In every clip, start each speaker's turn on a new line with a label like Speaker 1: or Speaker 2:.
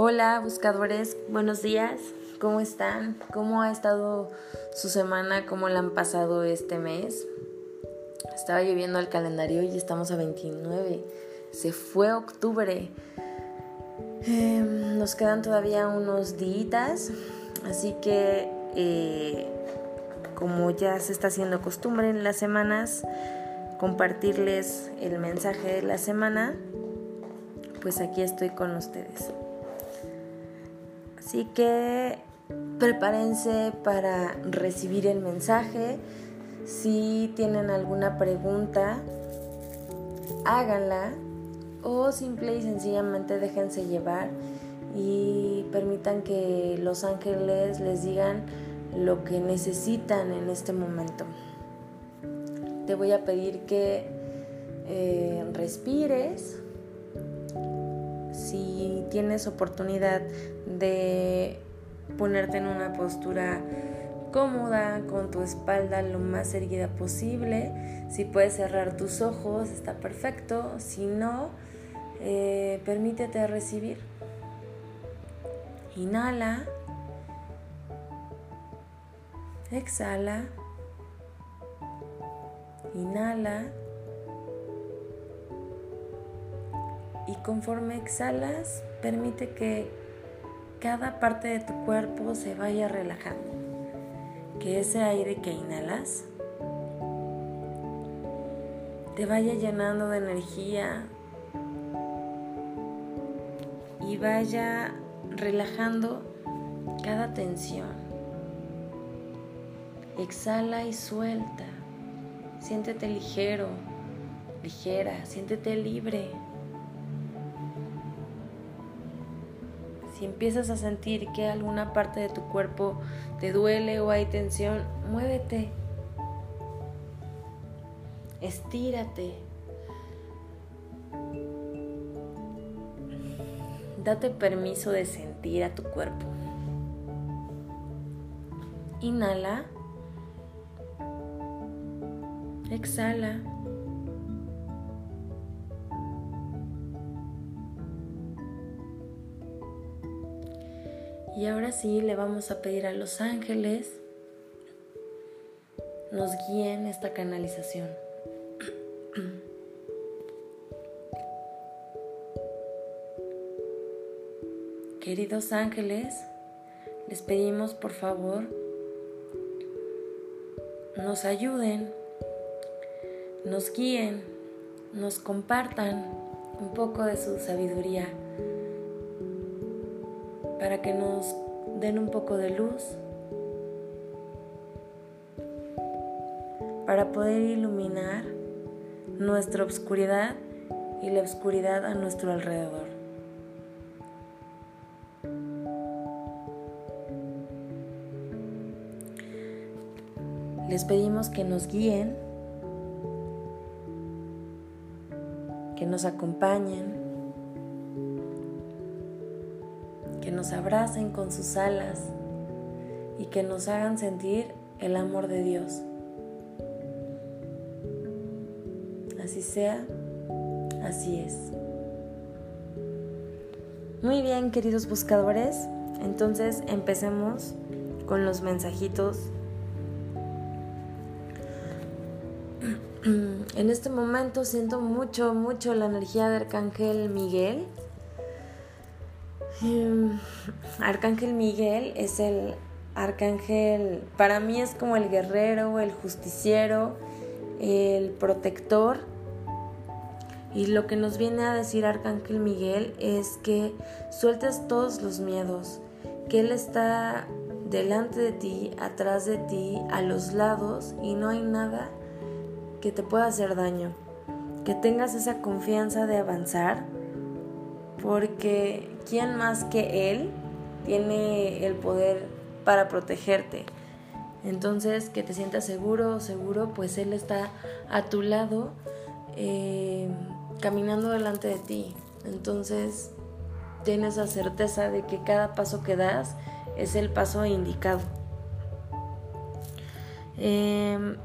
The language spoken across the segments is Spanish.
Speaker 1: Hola buscadores, buenos días, ¿cómo están? ¿Cómo ha estado su semana? ¿Cómo la han pasado este mes? Estaba lloviendo el calendario y estamos a 29. Se fue octubre. Em, nos quedan todavía unos días, así que eh, como ya se está haciendo costumbre en las semanas, compartirles el mensaje de la semana, pues aquí estoy con ustedes. Así que prepárense para recibir el mensaje. Si tienen alguna pregunta, háganla o simple y sencillamente déjense llevar y permitan que los ángeles les digan lo que necesitan en este momento. Te voy a pedir que eh, respires si tienes oportunidad de ponerte en una postura cómoda, con tu espalda lo más erguida posible. Si puedes cerrar tus ojos, está perfecto. Si no, eh, permítete recibir. Inhala. Exhala. Inhala. Y conforme exhalas, permite que cada parte de tu cuerpo se vaya relajando. Que ese aire que inhalas te vaya llenando de energía y vaya relajando cada tensión. Exhala y suelta. Siéntete ligero, ligera, siéntete libre. Si empiezas a sentir que alguna parte de tu cuerpo te duele o hay tensión, muévete. Estírate. Date permiso de sentir a tu cuerpo. Inhala. Exhala. Y ahora sí le vamos a pedir a los ángeles nos guíen esta canalización. Queridos ángeles, les pedimos por favor nos ayuden, nos guíen, nos compartan un poco de su sabiduría para que nos den un poco de luz, para poder iluminar nuestra oscuridad y la oscuridad a nuestro alrededor. Les pedimos que nos guíen, que nos acompañen nos abracen con sus alas y que nos hagan sentir el amor de Dios. Así sea, así es. Muy bien, queridos buscadores, entonces empecemos con los mensajitos. En este momento siento mucho, mucho la energía de Arcángel Miguel Em, arcángel Miguel es el arcángel, para mí es como el guerrero, el justiciero, el protector. Y lo que nos viene a decir Arcángel Miguel es que sueltes todos los miedos, que Él está delante de ti, atrás de ti, a los lados y no hay nada que te pueda hacer daño. Que tengas esa confianza de avanzar porque ¿quién más que Él tiene el poder para protegerte? Entonces, que te sientas seguro seguro, pues Él está a tu lado, eh, caminando delante de ti. Entonces, tienes la certeza de que cada paso que das es el paso indicado. Em,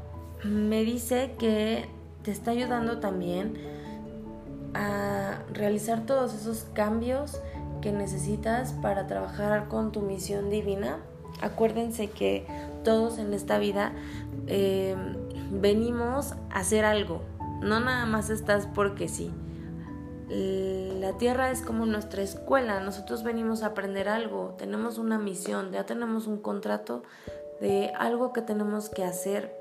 Speaker 1: me dice que te está ayudando también a realizar todos esos cambios que necesitas para trabajar con tu misión divina. Acuérdense que todos en esta vida eh, venimos a hacer algo, no nada más estás porque sí. La tierra es como nuestra escuela, nosotros venimos a aprender algo, tenemos una misión, ya tenemos un contrato de algo que tenemos que hacer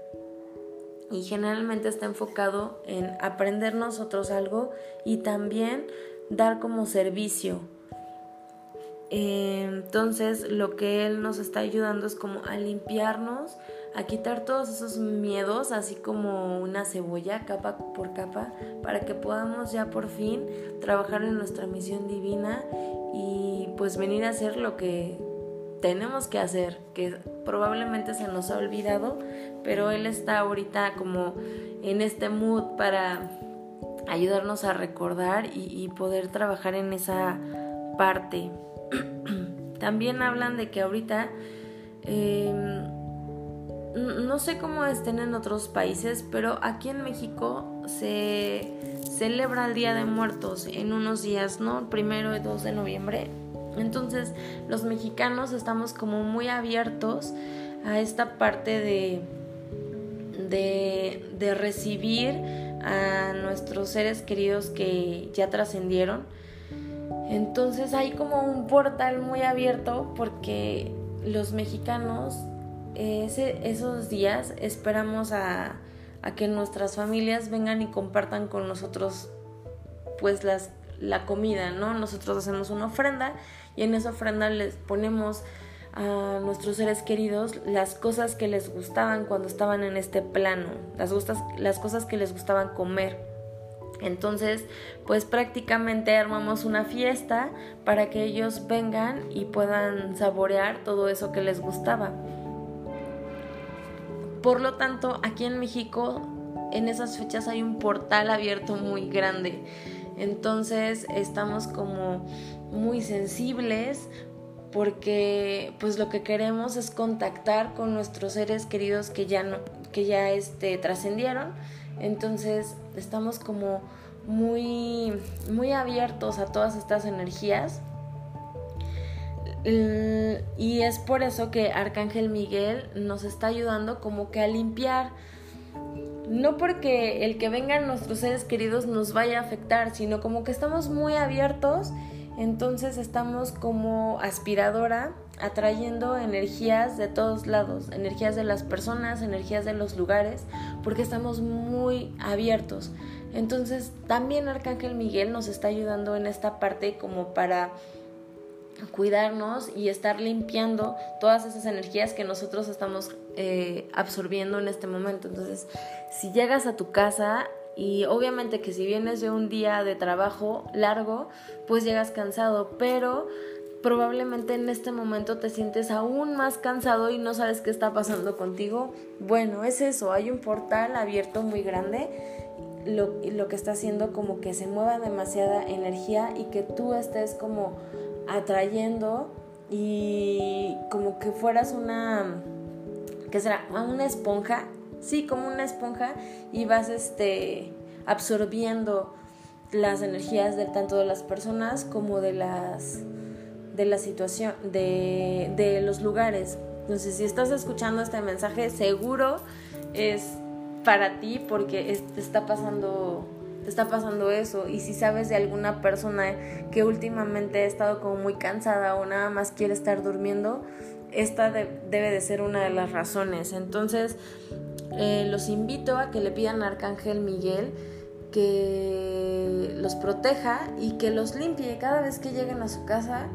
Speaker 1: y generalmente está enfocado en aprender nosotros algo y también dar como servicio. Entonces lo que él nos está ayudando es como a limpiarnos, a quitar todos esos miedos, así como una cebolla capa por capa, para que podamos ya por fin trabajar en nuestra misión divina y pues venir a hacer lo que tenemos que hacer, que probablemente se nos ha olvidado, pero Él está ahorita como en este mood para ayudarnos a recordar y, poder trabajar en esa parte. También hablan de que ahorita, em, no sé cómo estén en otros países, pero aquí en México se celebra el Día de Muertos en unos días, ¿no? Primero y 2 de noviembre. Entonces los mexicanos estamos como muy abiertos a esta parte de, de, recibir a nuestros seres queridos que ya trascendieron. Entonces hay como un portal muy abierto porque los mexicanos esos días esperamos a, a, que nuestras familias vengan y compartan con nosotros pues las, la comida, ¿no? Nosotros hacemos una ofrenda y en esa ofrenda les ponemos a nuestros seres queridos las cosas que les gustaban cuando estaban en este plano, las, las cosas que les gustaban comer. Entonces, pues prácticamente armamos una fiesta para que ellos vengan y puedan saborear todo eso que les gustaba. Por lo tanto, aquí en México, en esas fechas hay un portal abierto muy grande. Entonces, estamos como muy sensibles porque pues lo que queremos es contactar con nuestros seres queridos que ya no que ya este trascendieron entonces estamos como muy muy abiertos a todas estas energías. Y es por eso que Arcángel Miguel nos está ayudando como que a limpiar. No porque el que vengan nuestros seres queridos nos vaya a afectar, sino como que estamos muy abiertos. Entonces estamos como aspiradora atrayendo energías de todos lados, energías de las personas, energías de los lugares, porque estamos muy abiertos. Entonces también Arcángel Miguel nos está ayudando en esta parte como para cuidarnos y estar limpiando todas esas energías que nosotros estamos eh, absorbiendo en este momento. Entonces, si llegas a tu casa, y obviamente que si vienes de un día de trabajo largo, pues llegas cansado, pero probablemente en este momento te sientes aún más cansado y no sabes qué está pasando contigo. Bueno, es eso, hay un portal abierto muy grande, lo, que está haciendo como que se mueva demasiada energía y que tú estés como atrayendo y como que fueras una, ¿qué será? Una esponja sí, como una esponja y vas este, absorbiendo las energías de tanto de las personas como de las de la situación de, de los lugares entonces si estás escuchando este mensaje seguro es para ti porque te está pasando te está pasando eso y si sabes de alguna persona que últimamente ha estado como muy cansada o nada más quiere estar durmiendo esta debe de ser una de las razones entonces eh, los invito a que le pidan a Arcángel Miguel que los proteja y que los limpie. Cada vez que lleguen a su casa,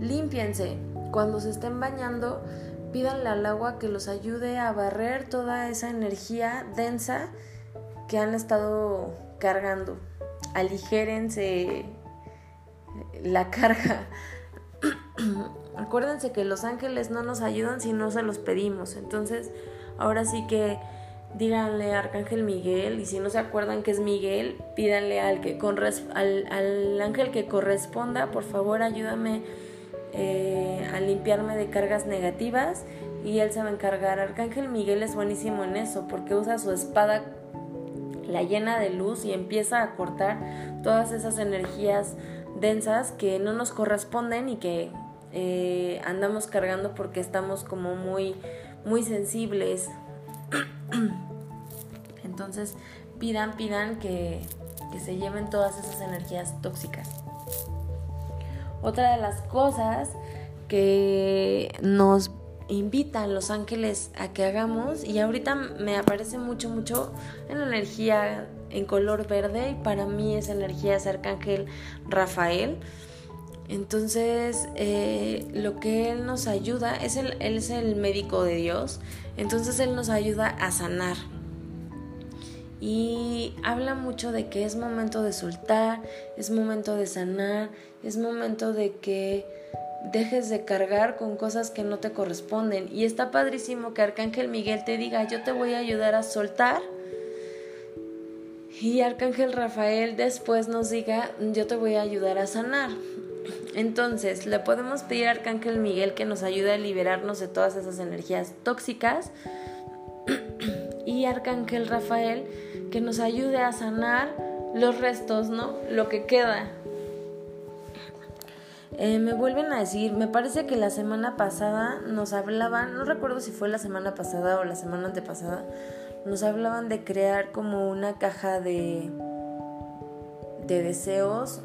Speaker 1: límpiense. Cuando se estén bañando, pídanle al agua que los ayude a barrer toda esa energía densa que han estado cargando. Aligérense la carga. Acuérdense que los ángeles no nos ayudan si no se los pedimos. Entonces, ahora sí que díganle a Arcángel Miguel y si no se acuerdan que es Miguel, pídanle al, que al, ángel que corresponda, por favor ayúdame eh, a limpiarme de cargas negativas y él se va a encargar. Arcángel Miguel es buenísimo en eso porque usa su espada la llena de luz y empieza a cortar todas esas energías densas que no nos corresponden y que eh, andamos cargando porque estamos como muy, muy sensibles. Entonces pidan, pidan que, que se lleven todas esas energías tóxicas. Otra de las cosas que nos invitan los ángeles a que hagamos y ahorita me aparece mucho mucho en energía en color verde y para mí esa energía es arcángel Rafael. Entonces eh, lo que él nos ayuda es él es el médico de Dios entonces él nos ayuda a sanar y habla mucho de que es momento de soltar es momento de sanar es momento de que dejes de cargar con cosas que no te corresponden. Y está padrísimo que Arcángel Miguel te diga, yo te voy a ayudar a soltar. Y Arcángel Rafael después nos diga, yo te voy a ayudar a sanar. Entonces, le podemos pedir a Arcángel Miguel que nos ayude a liberarnos de todas esas energías tóxicas. Y Arcángel Rafael que nos ayude a sanar los restos, ¿no? Lo que queda, eh, me vuelven a decir, me parece que la semana pasada nos hablaban, no recuerdo si fue la semana pasada o la semana antepasada, nos hablaban de crear como una caja de, de deseos,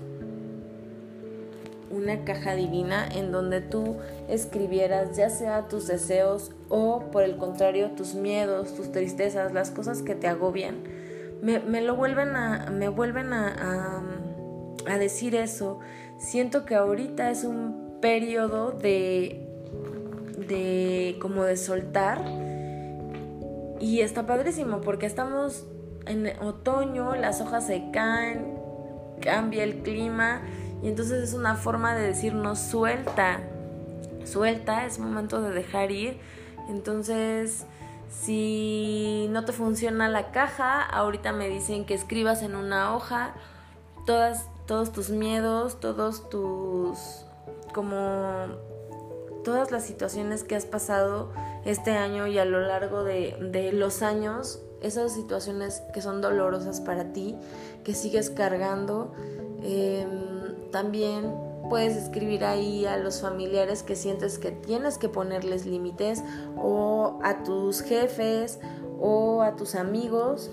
Speaker 1: una caja divina en donde tú escribieras ya sea tus deseos o por el contrario tus miedos, tus tristezas, las cosas que te agobian. Me, lo vuelven a, me vuelven a, a decir eso siento que ahorita es un periodo de, de como de soltar y está padrísimo porque estamos en otoño, las hojas se caen, cambia el clima y entonces es una forma de decirnos suelta, suelta, es momento de dejar ir. Entonces, si no te funciona la caja, ahorita me dicen que escribas en una hoja todas todos tus miedos, todos tus como todas las situaciones que has pasado este año y a lo largo de, los años, esas situaciones que son dolorosas para ti, que sigues cargando. Em, también puedes escribir ahí a los familiares que sientes que tienes que ponerles límites o a tus jefes o a tus amigos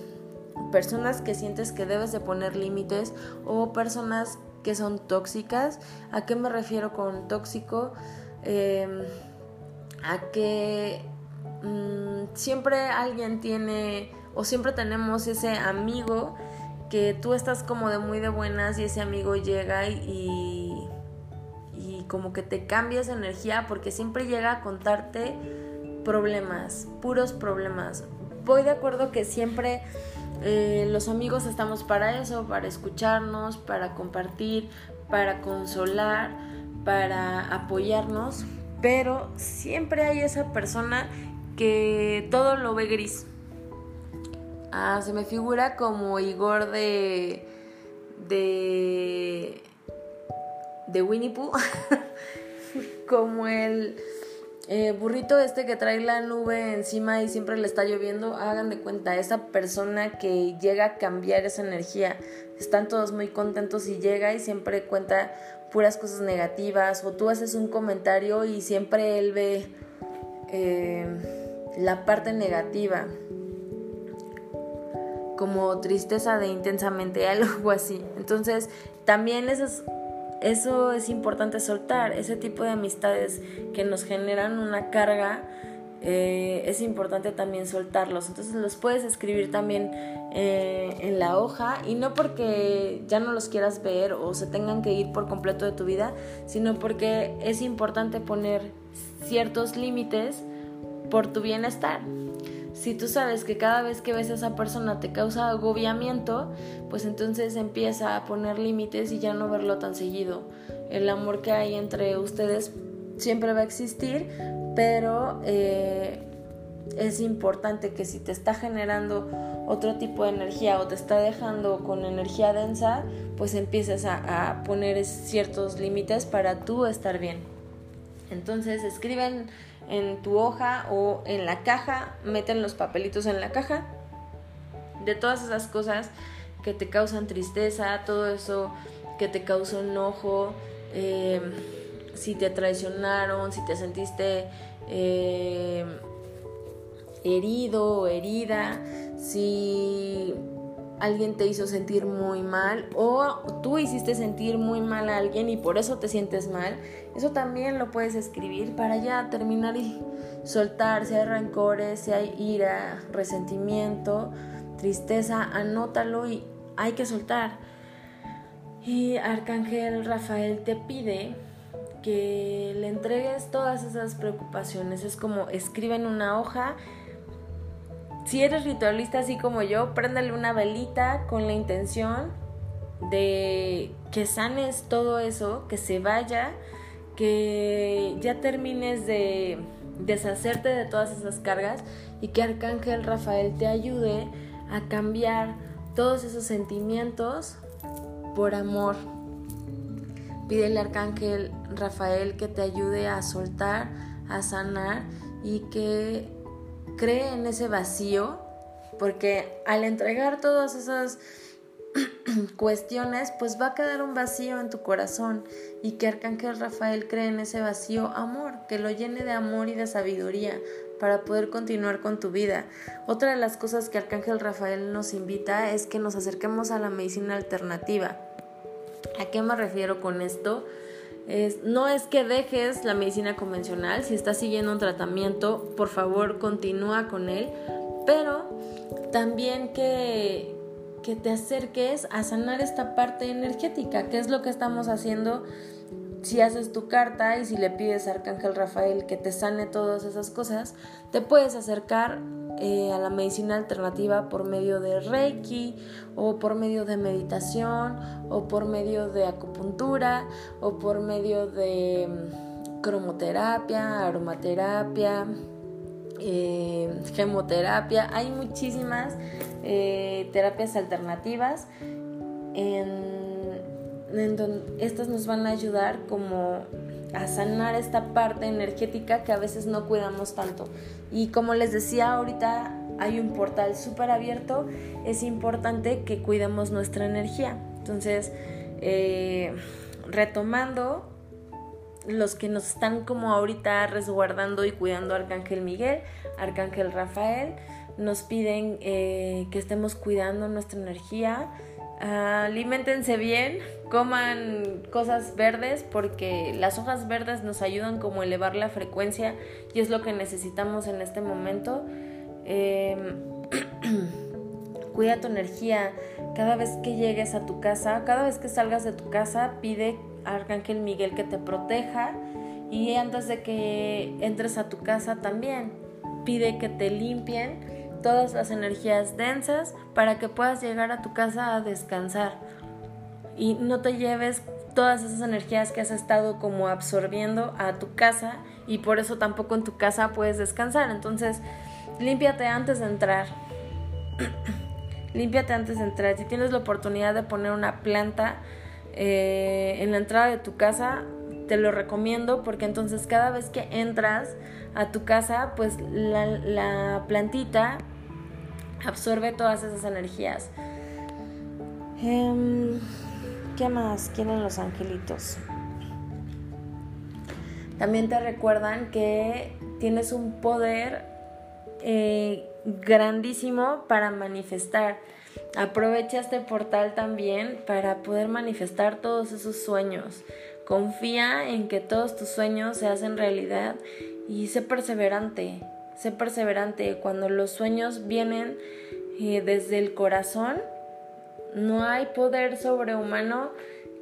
Speaker 1: personas que sientes que debes de poner límites o personas que son tóxicas. ¿A qué me refiero con tóxico? Em, a que mm, siempre alguien tiene o siempre tenemos ese amigo que tú estás como de muy de buenas y ese amigo llega y, y como que te cambia esa energía porque siempre llega a contarte problemas, puros problemas. Voy de acuerdo que siempre eh, los amigos estamos para eso, para escucharnos, para compartir, para consolar, para apoyarnos, pero siempre hay esa persona que todo lo ve gris. Ah, se me figura como Igor de. de. De Winnie Pooh. como el eh, burrito este que trae la nube encima y siempre le está lloviendo, hagan de cuenta, esa persona que llega a cambiar esa energía, están todos muy contentos y llega y siempre cuenta puras cosas negativas o tú haces un comentario y siempre él ve eh, la parte negativa como tristeza de intensamente algo así entonces también esas eso es importante soltar, ese tipo de amistades que nos generan una carga, eh, es importante también soltarlos. Entonces los puedes escribir también eh, en la hoja y no porque ya no los quieras ver o se tengan que ir por completo de tu vida, sino porque es importante poner ciertos límites por tu bienestar. Si tú sabes que cada vez que ves a esa persona te causa agobiamiento, pues entonces empieza a poner límites y ya no verlo tan seguido. El amor que hay entre ustedes siempre va a existir, pero eh, es importante que si te está generando otro tipo de energía o te está dejando con energía densa, pues empieces a, a poner ciertos límites para tú estar bien. Entonces escriben en tu hoja o en la caja, meten los papelitos en la caja. De todas esas cosas que te causan tristeza, todo eso que te causó enojo, eh, si te traicionaron, si te sentiste eh, herido o herida, si alguien te hizo sentir muy mal o tú hiciste sentir muy mal a alguien y por eso te sientes mal, eso también lo puedes escribir para ya terminar y soltar si hay rencores, si hay ira, resentimiento, tristeza, anótalo y hay que soltar. Y Arcángel Rafael te pide que le entregues todas esas preocupaciones. Es como escribe en una hoja. Si eres ritualista así como yo, préndale una velita con la intención de que sanes todo eso, que se vaya, que ya termines de deshacerte de todas esas cargas y que Arcángel Rafael te ayude a cambiar todos esos sentimientos por amor. Pídele Arcángel Rafael que te ayude a soltar, a sanar y que cree en ese vacío, porque al entregar todas esas cuestiones, pues va a quedar un vacío en tu corazón y que Arcángel Rafael cree en ese vacío amor, que lo llene de amor y de sabiduría para poder continuar con tu vida. Otra de las cosas que Arcángel Rafael nos invita es que nos acerquemos a la medicina alternativa. ¿A qué me refiero con esto? No es que dejes la medicina convencional, si estás siguiendo un tratamiento, por favor continúa con él, pero también que, que te acerques a sanar esta parte energética, que es lo que estamos haciendo. Si haces tu carta y si le pides a Arcángel Rafael que te sane todas esas cosas, te puedes acercar eh, a la medicina alternativa por medio de Reiki o por medio de meditación o por medio de acupuntura o por medio de mm, cromoterapia, aromaterapia, eh, gemoterapia. Hay muchísimas eh, terapias alternativas en en donde estas nos van a ayudar como a sanar esta parte energética que a veces no cuidamos tanto. Y como les decía ahorita, hay un portal súper abierto, es importante que cuidemos nuestra energía. Entonces, eh, retomando, los que nos están como ahorita resguardando y cuidando Arcángel Miguel, Arcángel Rafael, nos piden eh, que estemos cuidando nuestra energía, alimentense bien, coman cosas verdes porque las hojas verdes nos ayudan como elevar la frecuencia y es lo que necesitamos en este momento. Em, cuida tu energía cada vez que llegues a tu casa, cada vez que salgas de tu casa, pide a Arcángel Miguel que te proteja y antes de que entres a tu casa también pide que te limpien todas las energías densas para que puedas llegar a tu casa a descansar y no te lleves todas esas energías que has estado como absorbiendo a tu casa y por eso tampoco en tu casa puedes descansar. Entonces, límpiate antes de entrar. límpiate antes de entrar. Si tienes la oportunidad de poner una planta eh, en la entrada de tu casa, te lo recomiendo porque entonces cada vez que entras a tu casa, pues la plantita absorbe todas esas energías. Em, ¿Qué más quieren los angelitos? También te recuerdan que tienes un poder eh, grandísimo para manifestar. Aprovecha este portal también para poder manifestar todos esos sueños. Confía en que todos tus sueños se hacen realidad y sé perseverante sé perseverante. Cuando los sueños vienen eh, desde el corazón, no hay poder sobrehumano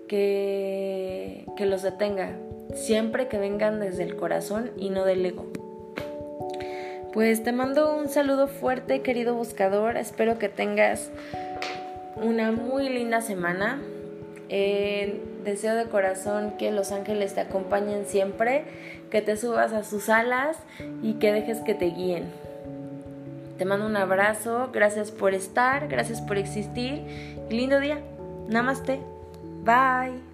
Speaker 1: que, que los detenga. Siempre que vengan desde el corazón y no del ego. Pues te mando un saludo fuerte, querido buscador. Espero que tengas una muy linda semana. Deseo de corazón que los ángeles te acompañen siempre, que te subas a sus alas y que dejes que te guíen. Te mando un abrazo, gracias por estar, gracias por existir lindo día. Namaste. Bye.